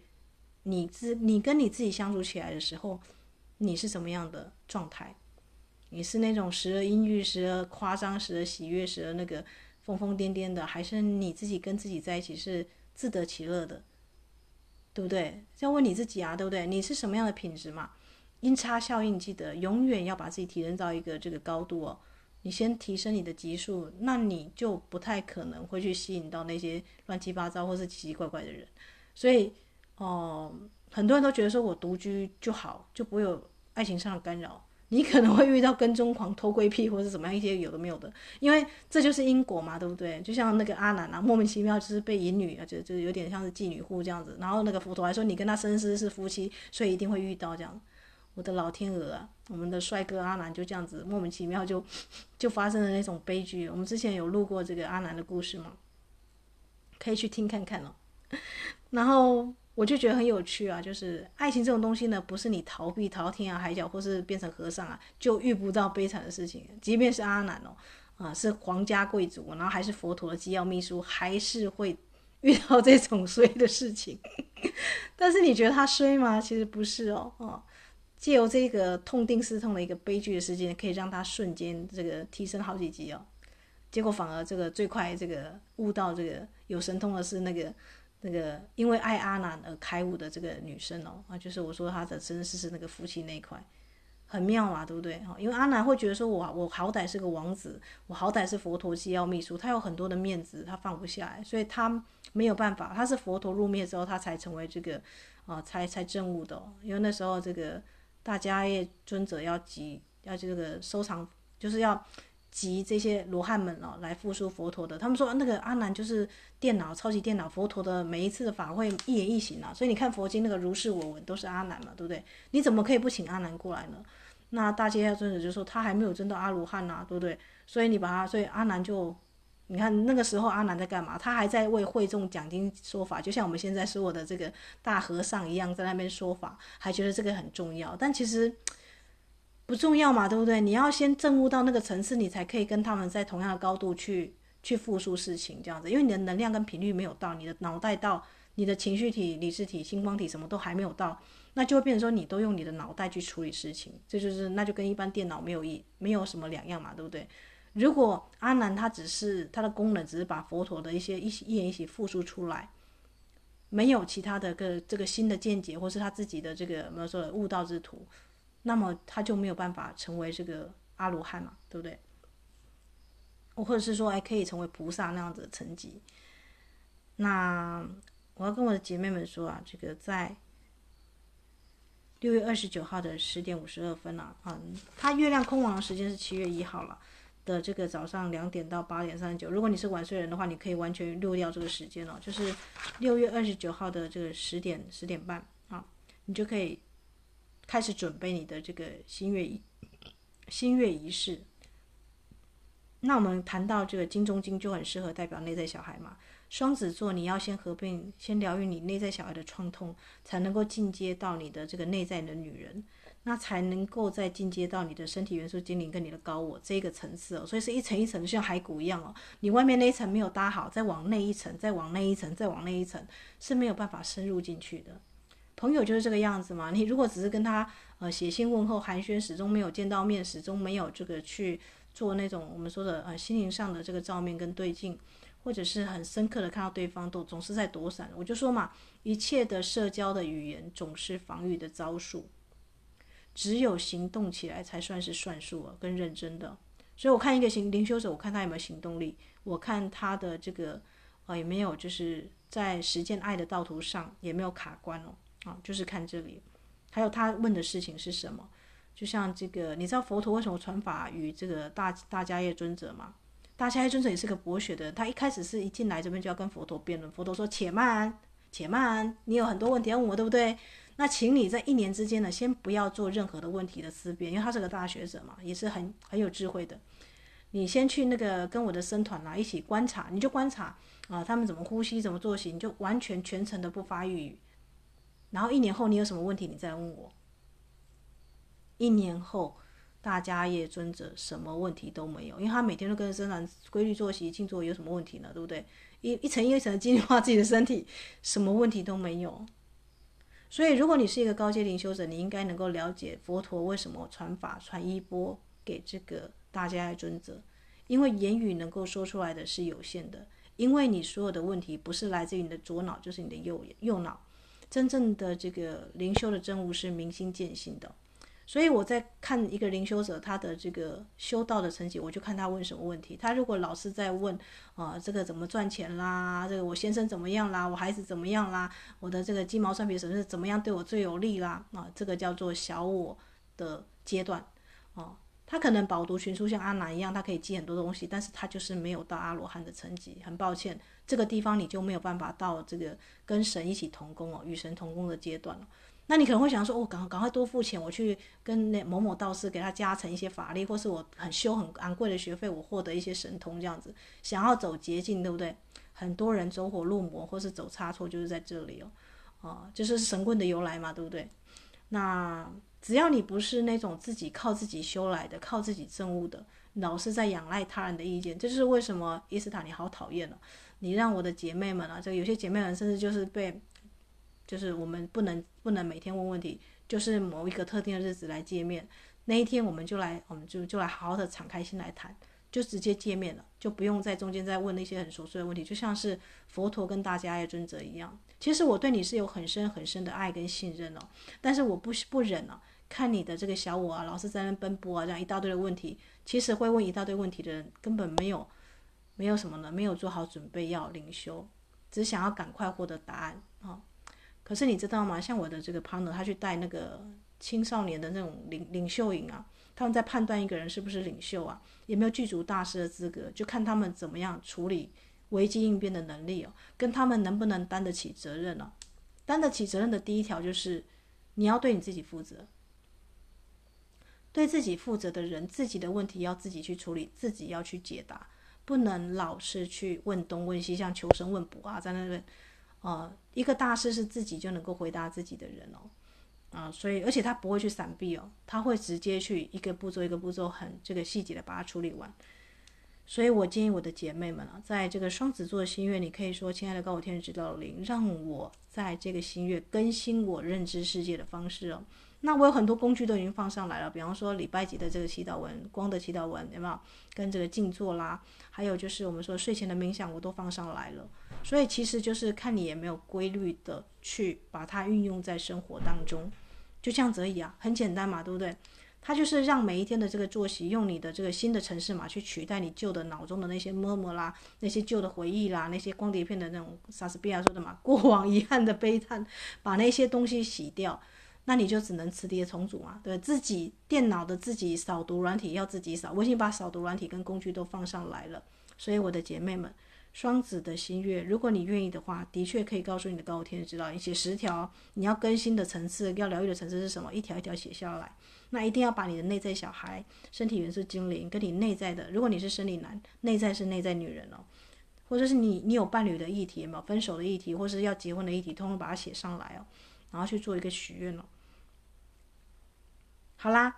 你自你跟你自己相处起来的时候，你是什么样的状态？你是那种时而阴郁、时而夸张、时而喜悦、时而那个疯疯癫癫的，还是你自己跟自己在一起是自得其乐的？对不对？要问你自己啊，对不对？你是什么样的品质嘛？音差效应，记得永远要把自己提升到一个这个高度哦。你先提升你的级数，那你就不太可能会去吸引到那些乱七八糟或是奇奇怪怪的人。所以。哦，很多人都觉得说我独居就好，就不会有爱情上的干扰。你可能会遇到跟踪狂、偷窥癖或者怎么样一些有的没有的，因为这就是因果嘛，对不对？就像那个阿南啊，莫名其妙就是被淫女啊，就就有点像是妓女户这样子。然后那个佛陀还说你跟他生世是夫妻，所以一定会遇到这样。我的老天鹅啊，我们的帅哥阿南就这样子莫名其妙就就发生了那种悲剧。我们之前有录过这个阿南的故事嘛，可以去听看看哦。然后。我就觉得很有趣啊，就是爱情这种东西呢，不是你逃避逃天涯海角，或是变成和尚啊，就遇不到悲惨的事情。即便是阿难哦，啊，是皇家贵族，然后还是佛陀的机要秘书，还是会 遇到这种衰的事情。但是你觉得他衰吗？其实不是哦，哦，借由这个痛定思痛的一个悲剧的事件，可以让他瞬间这个提升好几级哦。结果反而这个最快这个悟到这个有神通的是那个。那个因为爱阿难而开悟的这个女生哦，啊，就是我说她的身世是那个夫妻那一块，很妙嘛，对不对？哈，因为阿难会觉得说我我好歹是个王子，我好歹是佛陀机要秘书，他有很多的面子，他放不下来，所以他没有办法。他是佛陀入灭之后，他才成为这个啊，才才证悟的。因为那时候这个大迦叶尊者要集要这个收藏，就是要。集这些罗汉们哦，来复述佛陀的。他们说那个阿难就是电脑，超级电脑，佛陀的每一次的法会一言一行啊。所以你看佛经那个如是我闻都是阿难嘛，对不对？你怎么可以不请阿难过来呢？那大迦叶尊者就说他还没有证到阿罗汉呐，对不对？所以你把他，所以阿难就，你看那个时候阿难在干嘛？他还在为会众讲经说法，就像我们现在说的这个大和尚一样，在那边说法，还觉得这个很重要。但其实。不重要嘛，对不对？你要先证悟到那个层次，你才可以跟他们在同样的高度去去复述事情，这样子。因为你的能量跟频率没有到，你的脑袋到，你的情绪体、理智体、星光体什么都还没有到，那就会变成说你都用你的脑袋去处理事情，这就是那就跟一般电脑没有一没有什么两样嘛，对不对？如果阿南他只是他的功能只是把佛陀的一些一一言一行复述出来，没有其他的个这个新的见解，或是他自己的这个我们说的悟道之途。那么他就没有办法成为这个阿罗汉嘛，对不对？我或者是说，还可以成为菩萨那样子的层级。那我要跟我的姐妹们说啊，这个在六月二十九号的十点五十二分啊，啊，它月亮空亡的时间是七月一号了的这个早上两点到八点三十九。如果你是晚睡人的话，你可以完全溜掉这个时间哦，就是六月二十九号的这个十点十点半啊，你就可以。开始准备你的这个新月仪新月仪式。那我们谈到这个金钟金就很适合代表内在小孩嘛。双子座你要先合并，先疗愈你内在小孩的创痛，才能够进阶到你的这个内在的女人，那才能够再进阶到你的身体元素精灵跟你的高我这个层次哦。所以是一层一层的，像骸骨一样哦。你外面那一层没有搭好，再往内一层，再往内一层，再往内一层，是没有办法深入进去的。朋友就是这个样子嘛。你如果只是跟他呃写信问候寒暄，始终没有见到面，始终没有这个去做那种我们说的呃心灵上的这个照面跟对镜，或者是很深刻的看到对方都总是在躲闪。我就说嘛，一切的社交的语言总是防御的招数。只有行动起来才算是算数啊，跟认真的。所以我看一个行灵修者，我看他有没有行动力，我看他的这个啊有没有就是在实践爱的道途上也没有卡关哦，啊，就是看这里，还有他问的事情是什么。就像这个，你知道佛陀为什么传法于这个大大迦叶尊者吗？大迦叶尊者也是个博学的，他一开始是一进来这边就要跟佛陀辩论，佛陀说：“且慢，且慢，你有很多问题要问我，对不对？那请你在一年之间呢，先不要做任何的问题的思辨，因为他是个大学者嘛，也是很很有智慧的。你先去那个跟我的僧团啊一起观察，你就观察啊，他们怎么呼吸，怎么作息，你就完全全程的不发语。然后一年后你有什么问题，你再问我。”一年后，大迦叶尊者什么问题都没有，因为他每天都跟着僧团规律作息、静坐，有什么问题呢？对不对？一一层一层的净化自己的身体，什么问题都没有。所以，如果你是一个高阶灵修者，你应该能够了解佛陀为什么传法、传衣钵给这个大迦叶尊者，因为言语能够说出来的是有限的，因为你所有的问题不是来自于你的左脑，就是你的右右脑。真正的这个灵修的真悟是明心见性的。所以我在看一个灵修者他的这个修道的成绩，我就看他问什么问题。他如果老是在问啊、这个怎么赚钱啦？这个我先生怎么样啦？我孩子怎么样啦？我的这个鸡毛蒜皮什么是怎么样对我最有利啦？啊，这个叫做小我的阶段哦。他可能饱读群书，像阿难一样，他可以记很多东西，但是他就是没有到阿罗汉的层级。很抱歉，这个地方你就没有办法到这个跟神一起同工哦，与神同工的阶段了。那你可能会想说，哦，赶赶快多付钱，我去跟那某某道士给他加成一些法力，或是我很修很昂贵的学费，我获得一些神通这样子，想要走捷径，对不对？很多人走火入魔或是走差错，就是在这里哦，啊，就是神棍的由来嘛，对不对？那只要你不是那种自己靠自己修来的，靠自己证悟的，老是在仰赖他人的意见，这就是为什么伊斯塔你好讨厌了，你让我的姐妹们啊，这有些姐妹们甚至就是被。就是我们不能不能每天问问题，就是某一个特定的日子来见面，那一天我们就来，我们就就来好好的敞开心来谈，就直接见面了，就不用在中间再问那些很琐碎的问题，就像是佛陀跟大家爱尊者一样。其实我对你是有很深很深的爱跟信任哦，但是我不不忍啊，看你的这个小我啊，老是在那奔波啊，这样一大堆的问题，其实会问一大堆问题的人根本没有没有什么呢，没有做好准备要灵修，只想要赶快获得答案啊。可是你知道吗？像我的这个 partner，他去带那个青少年的那种领领袖营啊，他们在判断一个人是不是领袖啊，有没有具足大师的资格，就看他们怎么样处理危机应变的能力哦，跟他们能不能担得起责任哦。担得起责任的第一条就是你要对你自己负责，对自己负责的人，自己的问题要自己去处理，自己要去解答，不能老是去问东问西，像求神问卜啊，在那边。呃，一个大师是自己就能够回答自己的人哦，啊、所以而且他不会去闪避哦，他会直接去一个步骤一个步骤很这个细节的把它处理完。所以我建议我的姐妹们啊，在这个双子座的新月，你可以说：“亲爱的高我天使指导灵，让我在这个新月更新我认知世界的方式哦。”那我有很多工具都已经放上来了，比方说礼拜几的这个祈祷文、光的祈祷文，有没有？跟这个静坐啦，还有就是我们说睡前的冥想，我都放上来了。所以其实就是看你有没有规律的去把它运用在生活当中，就这样子而已啊，很简单嘛，对不对？它就是让每一天的这个作息，用你的这个新的城市码去取代你旧的脑中的那些么么啦，那些旧的回忆啦，那些光碟片的那种莎士比亚说的嘛，过往遗憾的悲叹，把那些东西洗掉。那你就只能磁碟重组嘛，对，自己电脑的自己扫读软体要自己扫，我已经把扫读软体跟工具都放上来了。所以我的姐妹们，双子的新月，如果你愿意的话，的确可以告诉你的高天使指导灵，写十条你要更新的层次，要疗愈的层次是什么，一条一条写下来。那一定要把你的内在小孩、身体元素精灵跟你内在的，如果你是生理男，内在是内在女人哦，或者是你你有伴侣的议题，有没有分手的议题，或是要结婚的议题，通通把它写上来哦，然后去做一个许愿哦。好啦，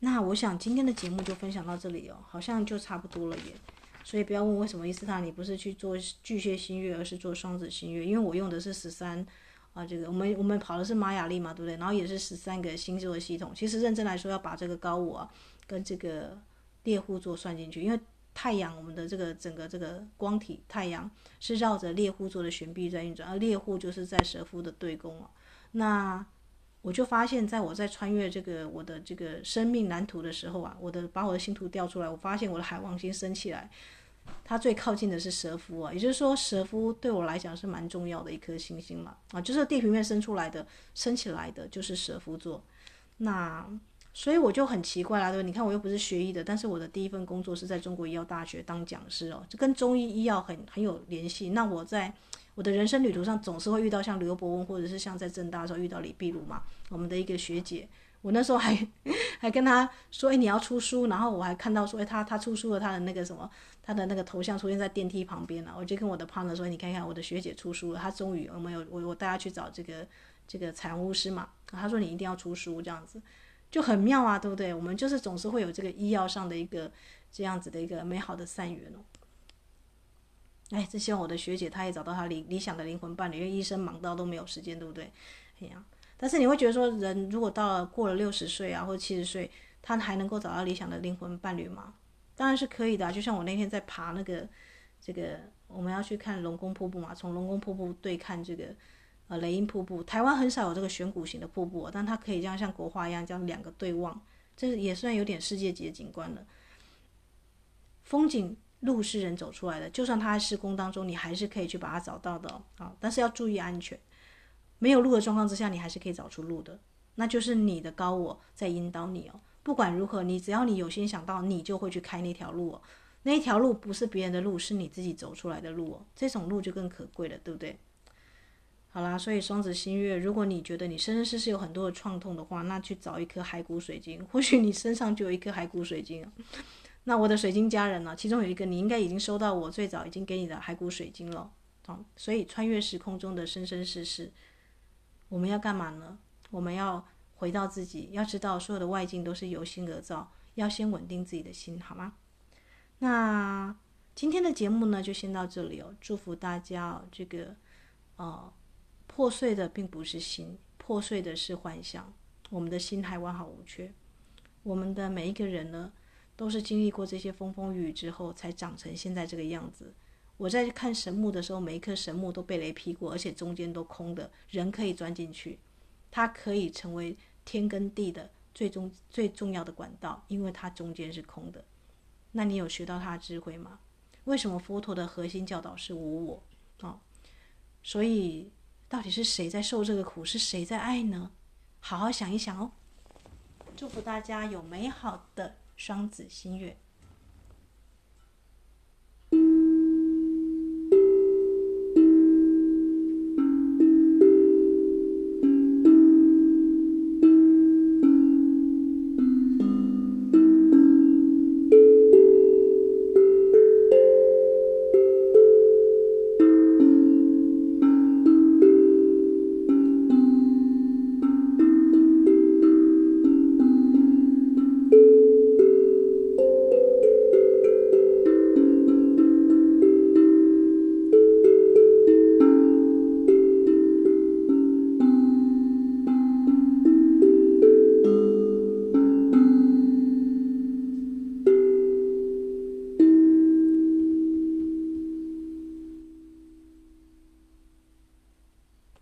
那我想今天的节目就分享到这里哦，好像就差不多了耶。所以不要问为什么伊斯塔你不是去做巨蟹新月，而是做双子新月，因为我用的是十三啊，这个我们我们跑的是玛雅历嘛，对不对？然后也是十三个星座的系统。其实认真来说，要把这个高我啊跟这个猎户座算进去，因为太阳我们的这个整个这个光体太阳是绕着猎户座的悬臂在运转，而猎户就是在蛇夫的对宫啊。那我就发现，在我在穿越这个我的这个生命蓝图的时候啊，我的把我的星图调出来，我发现我的海王星升起来，它最靠近的是蛇夫啊，也就是说蛇夫对我来讲是蛮重要的一颗星星嘛，啊，就是地平面升出来的升起来的就是蛇夫座，那所以我就很奇怪啦，对？你看我又不是学医的，但是我的第一份工作是在中国医药大学当讲师哦，这跟中医医药很很有联系。那我在。我的人生旅途上总是会遇到像刘伯温，或者是像在政大的时候遇到李碧如嘛，我们的一个学姐。我那时候还 还跟她说，哎，你要出书，然后我还看到说，哎，她她出书了，她的那个什么，她的那个头像出现在电梯旁边了。我就跟我的 partner 说，你看看我的学姐出书了，她终于我们有我我带她去找这个这个彩虹巫师嘛，她说你一定要出书这样子，就很妙啊，对不对？我们就是总是会有这个医药上的一个这样子的一个美好的善缘哦。哎，真希望我的学姐她也找到她理理想的灵魂伴侣，因为医生忙到都没有时间，对不对？哎呀，但是你会觉得说，人如果到了过了六十岁啊，或者七十岁，他还能够找到理想的灵魂伴侣吗？当然是可以的。就像我那天在爬那个这个，我们要去看龙宫瀑布嘛，从龙宫瀑布对看这个呃雷音瀑布。台湾很少有这个悬古型的瀑布，但它可以这样像国画一样，这样两个对望，这也算有点世界级的景观了。风景。路是人走出来的，就算他在施工当中，你还是可以去把它找到的啊！但是要注意安全，没有路的状况之下，你还是可以找出路的。那就是你的高我在引导你哦。不管如何，你只要你有心想到，你就会去开那条路哦。那一条路不是别人的路，是你自己走出来的路哦。这种路就更可贵了，对不对？好啦，所以双子星月，如果你觉得你生生世世有很多的创痛的话，那去找一颗骸骨水晶，或许你身上就有一颗骸骨水晶。那我的水晶家人呢？其中有一个，你应该已经收到我最早已经给你的骸骨水晶了。好，所以穿越时空中的生生世世，我们要干嘛呢？我们要回到自己，要知道所有的外境都是由心而造，要先稳定自己的心，好吗？那今天的节目呢，就先到这里哦。祝福大家哦，这个呃，破碎的并不是心，破碎的是幻想。我们的心还完好无缺。我们的每一个人呢，都是经历过这些风风雨雨之后，才长成现在这个样子。我在看神木的时候，每一棵神木都被雷劈过，而且中间都空的，人可以钻进去，它可以成为天跟地的最终最重要的管道，因为它中间是空的。那你有学到它的智慧吗？为什么佛陀的核心教导是无我？哦，所以到底是谁在受这个苦？是谁在爱呢？好好想一想哦。祝福大家有美好的双子星月。